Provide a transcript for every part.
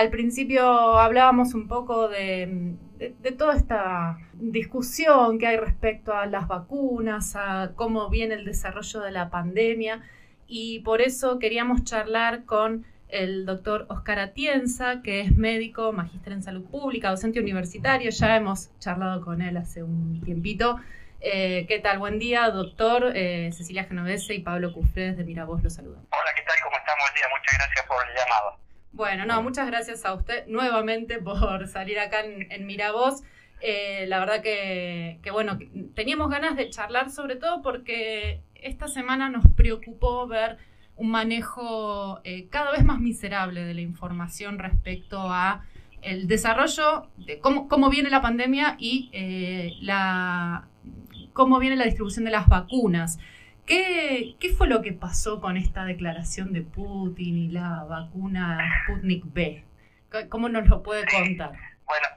al principio hablábamos un poco de, toda esta discusión que hay respecto a las vacunas, a cómo viene el desarrollo de la pandemia y por eso queríamos charlar con el doctor Oscar Atienza, que es médico, magíster en salud pública, docente universitario. Ya hemos charlado con él hace un tiempito. Eh, ¿Qué tal? Buen día, doctor. Eh, Cecilia Genovese y Pablo Cufredes de Miravoz los saludan. Hola, ¿qué tal? ¿Cómo estamos? Buen día. Muchas gracias por el llamado. Bueno, no, muchas gracias a usted nuevamente por salir acá en, en Miravoz. Eh, la verdad que, que, bueno, teníamos ganas de charlar sobre todo porque esta semana nos preocupó ver un manejo eh, cada vez más miserable de la información respecto a el desarrollo de cómo, cómo viene la pandemia y eh, la, cómo viene la distribución de las vacunas. ¿Qué, ¿Qué, fue lo que pasó con esta declaración de Putin y la vacuna Sputnik B? ¿Cómo nos lo puede contar? Bueno,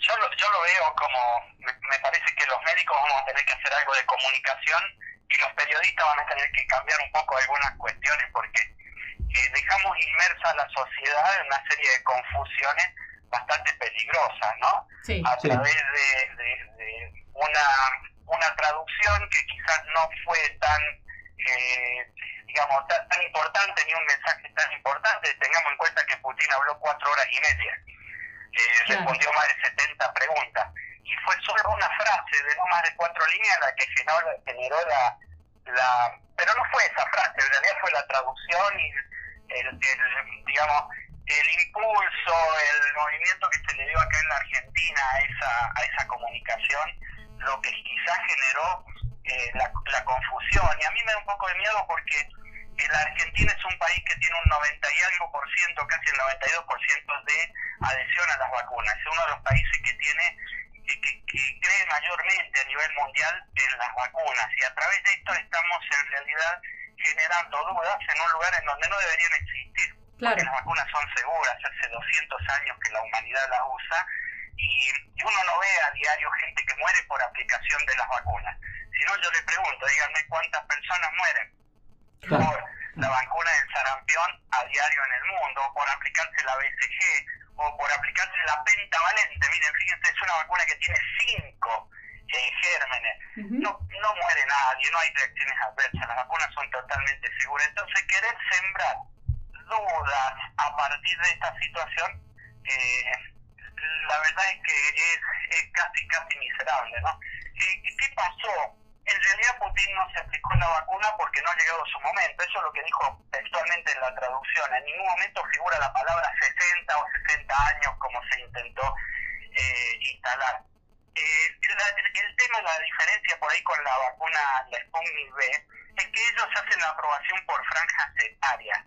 yo lo, yo lo veo como, me parece que los médicos vamos a tener que hacer algo de comunicación y los periodistas van a tener que cambiar un poco algunas cuestiones porque eh, dejamos inmersa a la sociedad en una serie de confusiones bastante peligrosas, ¿no? a través de, una, una traducción que quizás no fue tan, eh, digamos, tan, importante, ni un mensaje tan importante. Tengamos en cuenta que Putin habló cuatro horas y media, eh, respondió más de 70 preguntas. Y fue solo una frase de no más de cuatro líneas la que generó, la, la... Pero no fue esa frase, en realidad fue la traducción y el, el, digamos, el impulso, el movimiento que se le dio acá en la Argentina a esa, a esa comunicación, lo que quizás generó eh, la, la confusión. Y a mí me da un poco de miedo porque la Argentina es un país que tiene un 90 y algo por ciento, casi el 92 por ciento de adhesión a las vacunas. Es uno de los países que tiene que, que, cree mayormente a nivel mundial en las vacunas y a través de esto estamos en realidad generando dudas en un lugar en donde no deberían existir. Porque las vacunas son seguras, hace 200 años que la humanidad las usa y, uno no ve a diario gente que muere por aplicación de las vacunas. Si no, yo le pregunto, díganme cuántas personas mueren por la vacuna del sarampión a diario en el mundo, por aplicarse la BCG, o por aplicarse la pentavalente. Miren, fíjense, es una vacuna que tiene cinco gérmenes. no, no muere nadie, no hay reacciones adversas, las vacunas son totalmente seguras. Entonces, querer sembrar dudas a partir de esta situación, eh, la verdad es que es, casi, casi miserable, ¿no? ¿Qué, ¿Qué pasó? En realidad Putin no se aplicó la vacuna porque no ha llegado su momento. Eso es lo que dijo textualmente en la traducción. En ningún momento figura la palabra 60 o 60 años como se intentó eh, instalar. Eh, el, tema, la diferencia por ahí con la vacuna, la Sputnik B, es que ellos hacen la aprobación por franjas etarias.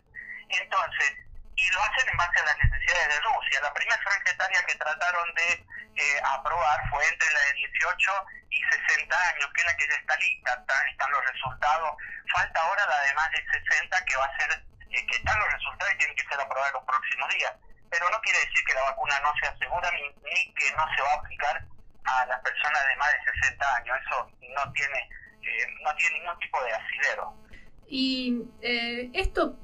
Entonces, y lo hacen en base a las necesidades de Rusia. La primera franja etaria que trataron de eh, aprobar fue entre la de 18 y 60 años, que es la que ya está lista, están, los resultados. Falta ahora la de más de 60, que va a ser, eh, que están los resultados y tienen que ser aprobados los próximos días. Pero no quiere decir que la vacuna no sea segura ni, ni que no se va a aplicar a las personas de más de 60 años. Eso no tiene, eh, no tiene ningún tipo de asidero. Y esto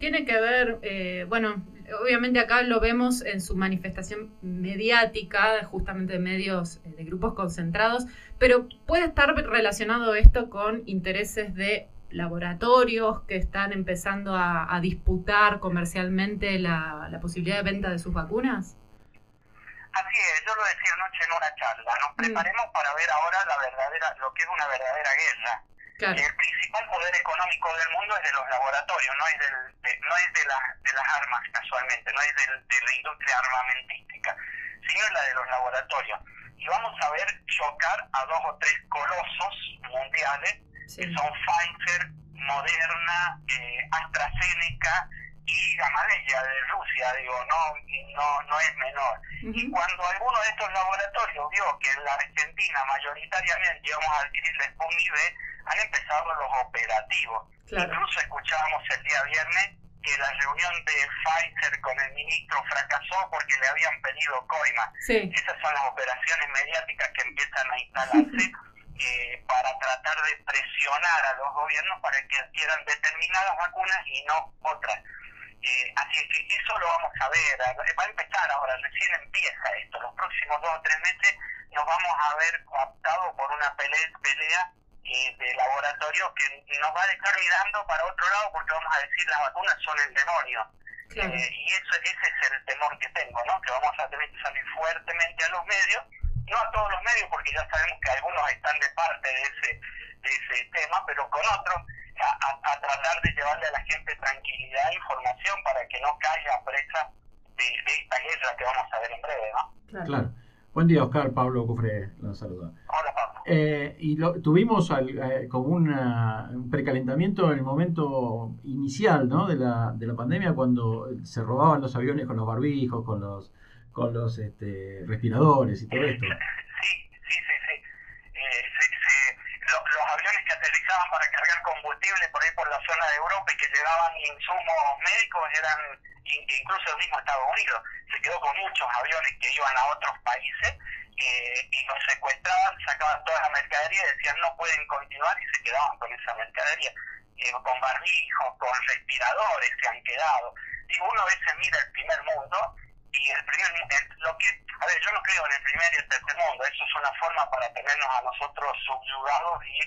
tiene que ver, bueno, obviamente acá lo vemos en su manifestación mediática, justamente de medios, eh, de grupos concentrados, pero puede estar relacionado esto con intereses de laboratorios que están empezando a, disputar comercialmente la, posibilidad de venta de sus vacunas? Así es, yo lo decía anoche en una charla, nos mm. preparemos para ver ahora la verdadera, lo que es una verdadera guerra el principal poder económico del mundo es de los laboratorios, no es, del, de, no es de, de las armas casualmente, no es de la industria armamentística, sino es la de los laboratorios. Y vamos a ver chocar a dos o tres colosos mundiales, que son Pfizer, Moderna, eh, AstraZeneca y Gamaleya de Rusia, digo, no, no, no es menor. Y cuando alguno de estos laboratorios vio que en la Argentina mayoritariamente íbamos a adquirir la Sputnik han empezado los operativos. Incluso escuchábamos el día viernes que la reunión de Pfizer con el ministro fracasó porque le habían pedido coima. Esas son las operaciones mediáticas que empiezan a instalarse eh, para tratar de presionar a los gobiernos para que adquieran determinadas vacunas y no otras. Eh, así que eso lo vamos a ver, va a empezar ahora, recién empieza esto, los próximos dos o tres meses nos vamos a ver coaptados por una pelea, pelea eh, de laboratorio que nos va a dejar mirando para otro lado porque vamos a decir las vacunas son el demonio. Eh, y eso, ese es el temor que tengo, ¿no? que vamos a tener que salir fuertemente a los medios, no a todos los medios porque ya sabemos que algunos están de parte de ese, de ese tema, pero con otros a, tratar de llevarle a la gente tranquilidad e información para que no caiga presa de, esta guerra que vamos a ver en breve, ¿no? Claro. Buen día, Oscar. Pablo Cufre la saluda. Hola, Pablo. Eh, y lo, tuvimos eh, como un precalentamiento en el momento inicial ¿no? de, la, de la pandemia, cuando se robaban los aviones con los barbijos, con los, con los este, respiradores y todo esto. para cargar combustible por ahí por la zona de Europa y que llevaban insumos médicos eran incluso el mismo Estados Unidos. Se quedó con muchos aviones que iban a otros países eh, y los secuestraban, sacaban toda la mercadería y decían no pueden continuar y se quedaban con esa mercadería. Eh, con barbijos, con respiradores se han quedado. Y uno a veces mira el primer mundo y el primer lo que a ver yo no creo en el primer y el tercer mundo eso es una forma para tenernos a nosotros subyugados y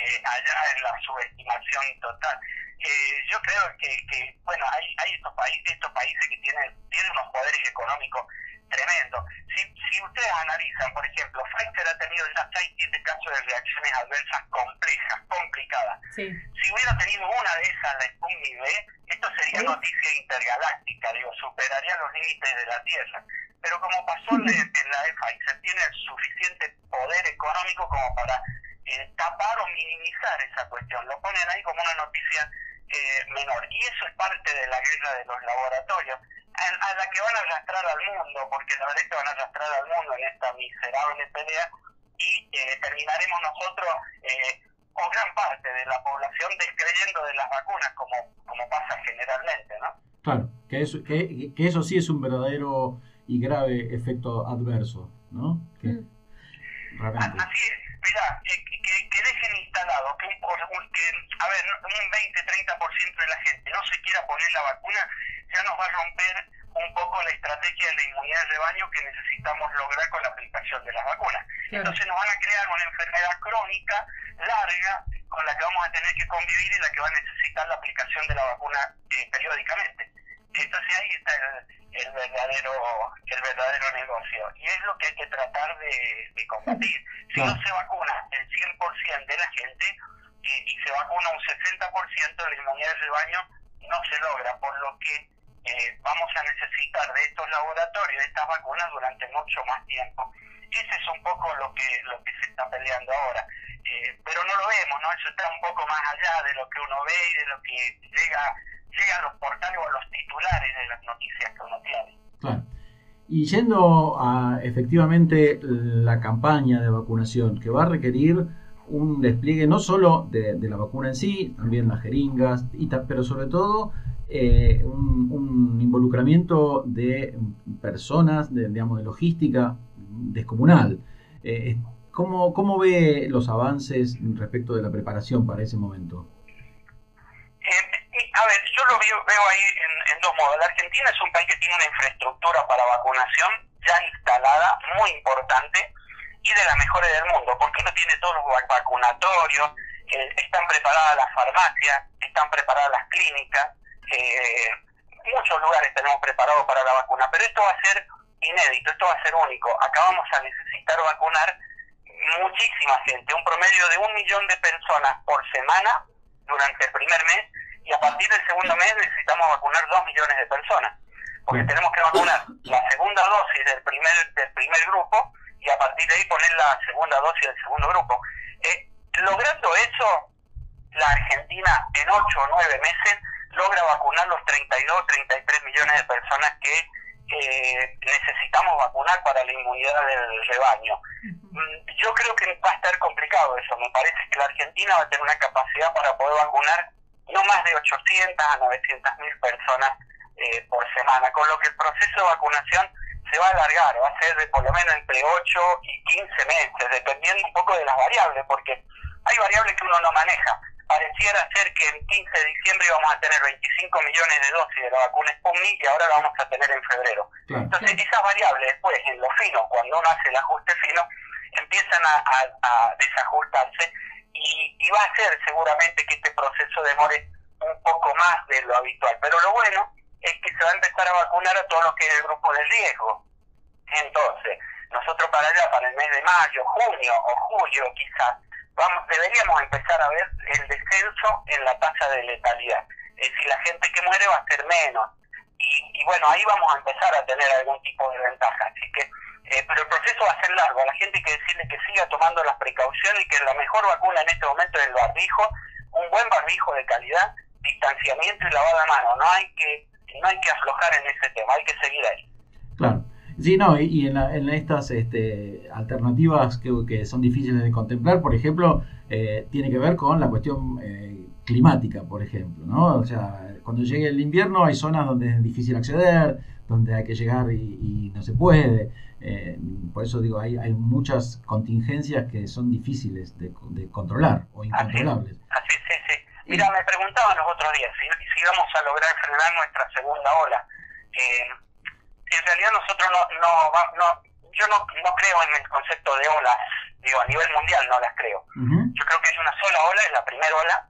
allá en la subestimación total. Eh, yo creo que, bueno, hay, hay estos países, estos países que tienen, tienen unos poderes económicos tremendos. Si, si ustedes analizan, por ejemplo, Pfizer ha tenido ya 6, 7 casos de reacciones adversas complejas, complicadas. Si hubiera tenido una de esas, la Sputnik V, esto sería noticia intergaláctica, digo, superaría los límites de la Tierra. Pero como pasó en, la Pfizer, tiene el suficiente poder económico como para eh, tapar o minimizar esa cuestión, lo ponen ahí como una noticia eh, menor. Y eso es parte de la guerra de los laboratorios, a, la que van a arrastrar al mundo, porque la verdad es que van a arrastrar al mundo en esta miserable pelea y eh, terminaremos nosotros, o gran parte de la población, descreyendo de las vacunas, como, como pasa generalmente, ¿no? Claro, que eso, que, que eso sí es un verdadero y grave efecto adverso, ¿no? Que, mm. Así es, mira, que, que, dejen instalado, que, un, que a ver, un 20-30% de la gente no se quiera poner la vacuna, ya nos va a romper un poco la estrategia de la inmunidad de rebaño que necesitamos lograr con la aplicación de las vacunas. Entonces nos van a crear una enfermedad crónica, larga, con la que vamos a tener que convivir y la que va a necesitar la aplicación de la vacuna eh, periódicamente. Entonces ahí está el, el, verdadero el verdadero negocio y es lo que hay que tratar de, de combatir. Si no se vacuna el 100% de la gente y se vacuna un 60% la inmunidad de rebaño no se logra, por lo que eh, vamos a necesitar de estos laboratorios, de estas vacunas durante mucho más tiempo. Ese es un poco lo que lo que se está peleando ahora. Eh, pero no lo vemos, ¿no? Eso está un poco más allá de lo que uno ve y de lo que llega llega a los portales o a los titulares de las noticias que uno tiene. Claro. Y yendo a efectivamente la campaña de vacunación, que va a requerir un despliegue no solo de, la vacuna en sí, también las jeringas, y pero sobre todo eh, un, involucramiento de personas, de, digamos, de logística descomunal. Eh, ¿cómo, ¿Cómo ve los avances respecto de la preparación para ese momento? A ver, yo lo veo, ahí en, dos modos. La Argentina es un país que tiene una infraestructura para vacunación ya instalada, muy importante, y de las mejores del mundo, porque no tiene todos los vacunatorios, están preparadas las farmacias, están preparadas las clínicas, eh, muchos lugares tenemos preparados para la vacuna, pero esto va a ser inédito, esto va a ser único. Acá vamos a necesitar vacunar muchísima gente, un promedio de un millón de personas por semana durante el primer mes y a partir del segundo mes necesitamos vacunar dos millones de personas, porque tenemos que vacunar la segunda dosis del primer, del primer grupo y a partir de ahí poner la segunda dosis del segundo grupo. Eh, logrando eso, la Argentina en 8 o 9 meses logra vacunar los 32, 33 millones de personas que necesitamos vacunar para la inmunidad del rebaño. Mm, yo creo que va a estar complicado eso. Me parece que la Argentina va a tener una capacidad para poder vacunar no más de 800 a 900 mil personas eh, por semana, con lo que el proceso de vacunación se va a alargar, va a ser de por lo menos entre 8 y 15 meses, dependiendo un poco de las variables, porque hay variables que uno no maneja. pareciera ser que el 15 de diciembre íbamos a tener 25 millones de dosis de la vacuna Sputnik y ahora la vamos a tener en febrero. Entonces esas variables después, en lo fino, cuando uno hace el ajuste fino, empiezan a, desajustarse y, y, va a ser seguramente que este proceso demore un poco más de lo habitual. Pero lo bueno es que se va a empezar a vacunar a todo lo que es el grupo de riesgo. Entonces, nosotros para allá, para el mes de mayo, junio o julio quizás, vamos, deberíamos empezar a ver el descenso en la tasa de letalidad. Es decir, la gente que muere va a ser menos. Y, bueno, ahí vamos a empezar a tener algún tipo de ventaja. Así que, eh, pero el proceso va a ser largo. A la gente hay que decirle que siga tomando las precauciones y que la mejor vacuna en este momento es el barbijo, un buen barbijo de calidad, distanciamiento y lavado de mano. No hay que no hay que aflojar en ese tema, hay que seguir ahí. Claro. Sí, no, y, en, en, estas este, alternativas que, que, son difíciles de contemplar, por ejemplo, eh, tiene que ver con la cuestión eh, climática, por ejemplo, ¿no? O sea, cuando llegue el invierno hay zonas donde es difícil acceder, donde hay que llegar y, no se puede. Eh, por eso digo, hay, hay muchas contingencias que son difíciles de, controlar o incontrolables. Así, sí, sí. Mira, me preguntaban los otros días si, si íbamos a lograr frenar nuestra segunda ola. Eh, en realidad nosotros no, no, no yo no, no creo en el concepto de olas, digo, a nivel mundial no las creo. Yo creo que es una sola ola, es la primera ola,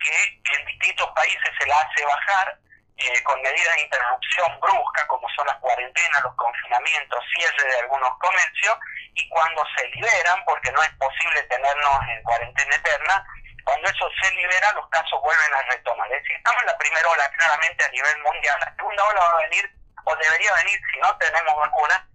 que en distintos países se la hace bajar eh, con medidas de interrupción brusca, como son las cuarentenas, los confinamientos, cierre de algunos comercios, y cuando se liberan, porque no es posible tenernos en cuarentena eterna, cuando eso se libera, los casos vuelven a retomar. Es decir, estamos en la primera ola claramente a nivel mundial. La segunda ola va a venir, o debería venir, si no tenemos vacuna,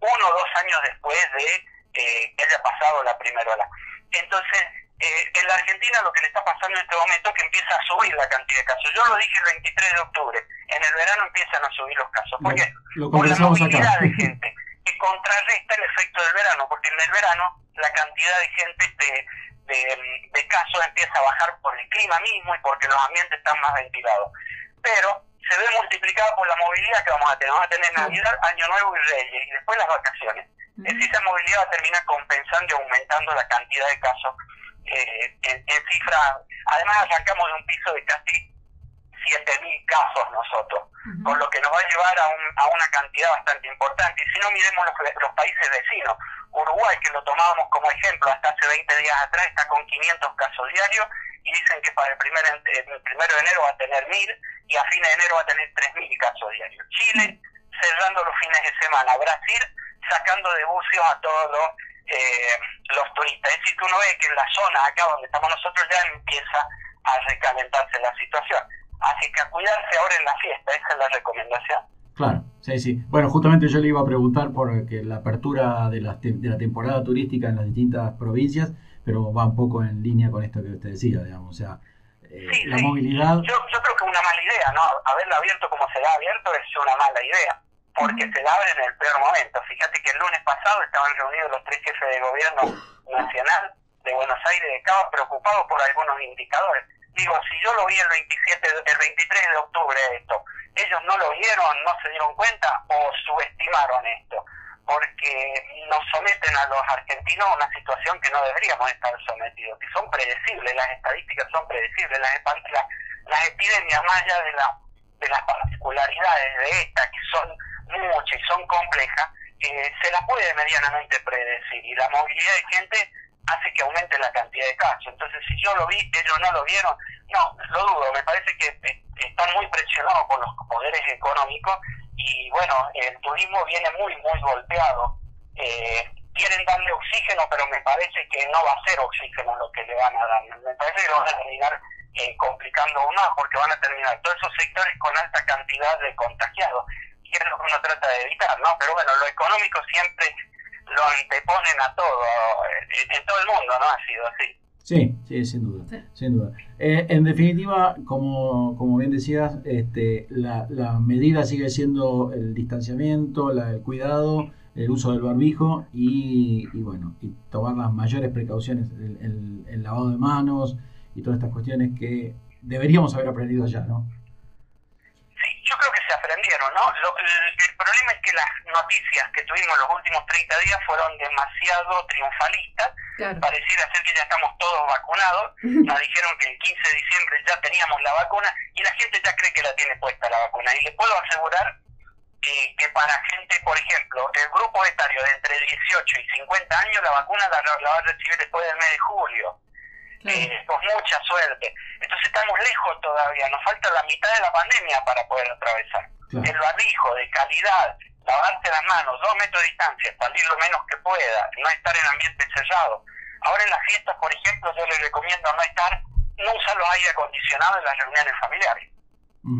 uno o dos años después de eh, que haya pasado la primera ola. Entonces, eh, en la Argentina lo que le está pasando en este momento es que empieza a subir la cantidad de casos. Yo lo dije el 23 de octubre, en el verano empiezan a subir los casos. ¿Por qué? Por la movilidad de gente que contrarresta el efecto del verano, porque en el verano la cantidad de gente de de, casos empieza a bajar por el clima mismo y porque los ambientes están más ventilados. Pero se ve multiplicado por la movilidad que vamos a tener. Vamos a tener Navidad, Año Nuevo y Reyes, y después las vacaciones. Es decir, esa movilidad va a terminar compensando y aumentando la cantidad de casos eh, en, en cifras. Además, arrancamos de un piso de casi 7.000 casos nosotros, con lo que nos va a llevar a, un, a una cantidad bastante importante. Y si no, miremos los, los países vecinos. Uruguay, que lo tomábamos como ejemplo hasta hace 20 días atrás, está con 500 casos diarios y dicen que para el, primer, el primero de enero va a tener 1000 y a fines de enero va a tener 3000 casos diarios. Chile cerrando los fines de semana. Brasil sacando de buceos a todos los, eh, los turistas. Es decir, que uno ve que en la zona acá donde estamos nosotros ya empieza a recalentarse la situación. Así que a cuidarse ahora en la fiesta, esa es la recomendación. Claro, sí, sí. Bueno, justamente yo le iba a preguntar por la apertura de la, de la temporada turística en las distintas provincias, pero va un poco en línea con esto que usted decía, digamos, o sea, eh, la movilidad... Yo, yo creo que una mala idea, ¿no? Haberla abierto como se ha abierto es una mala idea, porque se abre en el peor momento. Fíjate que el lunes pasado estaban reunidos los tres jefes de gobierno nacional de Buenos Aires de preocupados por algunos indicadores. Digo, si yo lo vi el 27, el 23 de octubre esto, ellos no lo vieron, no se dieron cuenta o subestimaron esto, porque nos someten a los argentinos a una situación que no deberíamos estar sometidos, que son predecibles, las estadísticas son predecibles, las, las, epidemias más allá de, la, de las particularidades de esta, que son muchas y son complejas, eh, se las puede medianamente predecir y la movilidad de gente hace que aumente la cantidad de casos. Entonces, si yo lo vi, ellos no lo vieron, no, lo dudo, me parece que eh, están muy presionados por los poderes económicos y bueno, el turismo viene muy, muy golpeado. Eh, quieren darle oxígeno, pero me parece que no va a ser oxígeno lo que le van a dar. Me parece que lo van a terminar eh, complicando aún más porque van a terminar todos esos sectores con alta cantidad de contagiados. Es lo que uno trata de evitar, ¿no? Pero bueno, lo económico siempre lo anteponen a todo, en, todo el mundo, ¿no? Ha sido así. Sí, sí, sin duda, sin duda. Eh, en definitiva, como, como bien decías, este, la, la, medida sigue siendo el distanciamiento, la, el cuidado, el uso del barbijo y, y bueno, y tomar las mayores precauciones, el, el, lavado de manos y todas estas cuestiones que deberíamos haber aprendido ya, ¿no? Sí, yo creo que se aprendieron, ¿no? Lo, el, el problema es que las noticias que tuvimos los últimos 30 días fueron demasiado triunfalistas. Pareciera ser que ya estamos todos vacunados. Nos dijeron que el 15 de diciembre ya teníamos la vacuna y la gente ya cree que la tiene puesta la vacuna. Y le puedo asegurar que, que para gente, por ejemplo, el grupo etario de entre 18 y 50 años, la vacuna la, la va a recibir después del mes de julio. Eh, con mucha suerte. Entonces estamos lejos todavía, nos falta la mitad de la pandemia para poder atravesar. El barbijo de calidad, lavarse las manos, dos metros de distancia, salir lo menos que pueda, no estar en ambiente cerrado. Ahora en las fiestas, por ejemplo, yo les recomiendo no estar, no usar los aire acondicionados en las reuniones familiares.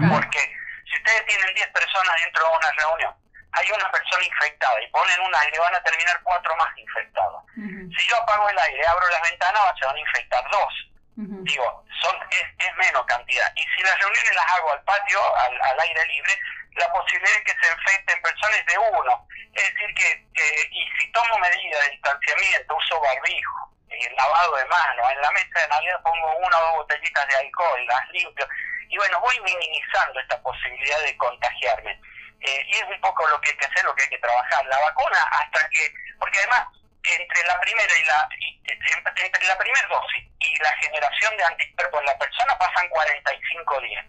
Porque si ustedes tienen 10 personas dentro de una reunión, hay una persona infectada y ponen un aire, van a terminar cuatro más infectados. Si yo apago el aire, abro las ventanas, se van a infectar dos. Digo, son es, menos cantidad. Y si las reuniones las hago al patio, al, aire libre, la posibilidad de que se infecten personas de uno. Es decir, que, y si tomo medidas de distanciamiento, uso barbijo, eh, lavado de manos, en la mesa de Navidad pongo una o dos botellitas de alcohol, las limpio, y bueno, voy minimizando esta posibilidad de contagiarme. Eh, y es un poco lo que hay que hacer, lo que hay que trabajar. La vacuna hasta que, porque además entre la primera y la entre la primera dosis y la generación de anticuerpos en la persona pasan 45 días.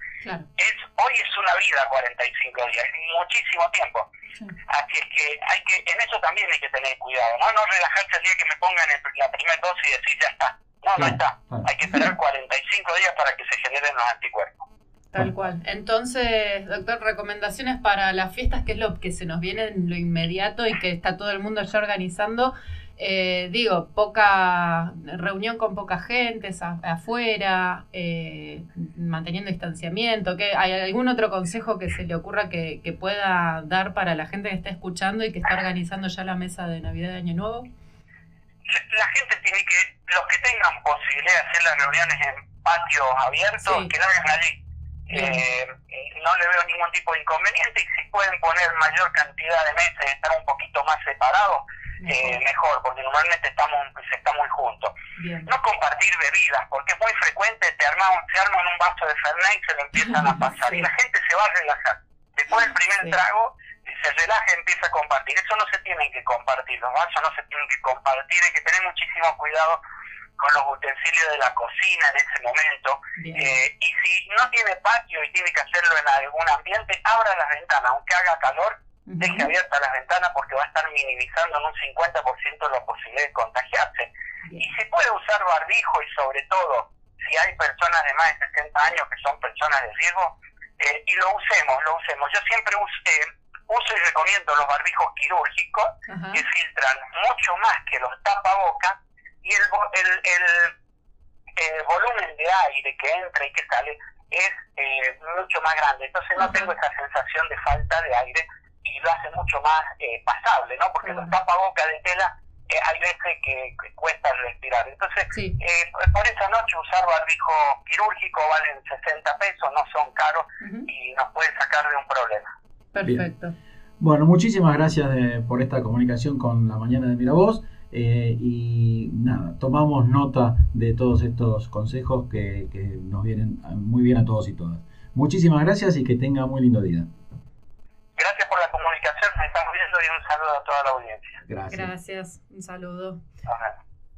Es hoy es una vida 45 días, es muchísimo tiempo. Así es que hay que en eso también hay que tener cuidado, no no relajarse el día que me pongan la primera dosis y decir ya está. No, no está. Hay que esperar 45 días para que se generen los anticuerpos. Tal cual. Entonces, doctor, recomendaciones para las fiestas, que es lo que se nos viene en lo inmediato y que está todo el mundo ya organizando. Eh, digo, poca reunión con poca gente, afuera, eh, manteniendo distanciamiento. ¿qué, ¿Hay algún otro consejo que se le ocurra que, que, pueda dar para la gente que está escuchando y que está organizando ya la mesa de Navidad de Año Nuevo? La, gente tiene que, los que tengan posibilidad de hacer las reuniones en patios abiertos, que lo hagan allí eh, no le veo ningún tipo de inconveniente y si pueden poner mayor cantidad de meses y estar un poquito más separados, eh, mejor, porque normalmente estamos, se está muy juntos. No compartir bebidas, porque es muy frecuente, te arman, se arman un vaso de Fernet y se lo empiezan a pasar y la gente se va a relajar. Después del primer trago, se relaja y empieza a compartir. Eso no se tiene que compartir, los vasos no se tienen que compartir, hay que tener muchísimo cuidado con los utensilios de la cocina en ese momento. Eh, y si no tiene patio y tiene que hacerlo en algún ambiente, abra las ventanas, aunque haga calor, deje abiertas las ventanas porque va a estar minimizando en un 50% la posibilidad de contagiarse. Y se puede usar barbijo y sobre todo si hay personas de más de 60 años que son personas de riesgo, eh, y lo usemos, lo usemos. Yo siempre eh, uso y recomiendo los barbijos quirúrgicos que filtran mucho más que los tapabocas y el, el, el, volumen de aire que entra y que sale es eh, mucho más grande. Entonces no tengo esa sensación de falta de aire y lo hace mucho más eh, pasable, ¿no? Porque los tapabocas de tela eh, hay veces que, cuesta respirar. Entonces, por esa noche usar barbijo quirúrgico valen 60 pesos, no son caros y nos puede sacar de un problema. Perfecto. Bueno, muchísimas gracias por esta comunicación con la mañana de Miravoz. Eh, y nada, tomamos nota de todos estos consejos que, que, nos vienen muy bien a todos y todas. Muchísimas gracias y que tenga muy lindo día. Gracias por la comunicación, me estamos viendo y un saludo a toda la audiencia. Gracias. Gracias, un saludo.